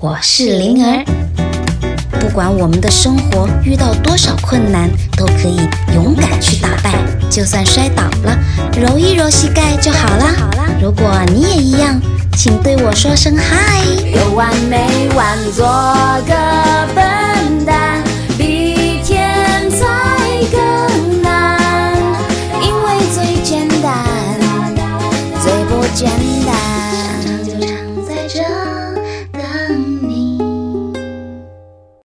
我是灵儿，不管我们的生活遇到多少困难，都可以勇敢去打败。就算摔倒了，揉一揉膝盖就好了。如果你也一样，请对我说声嗨。有完没完？做。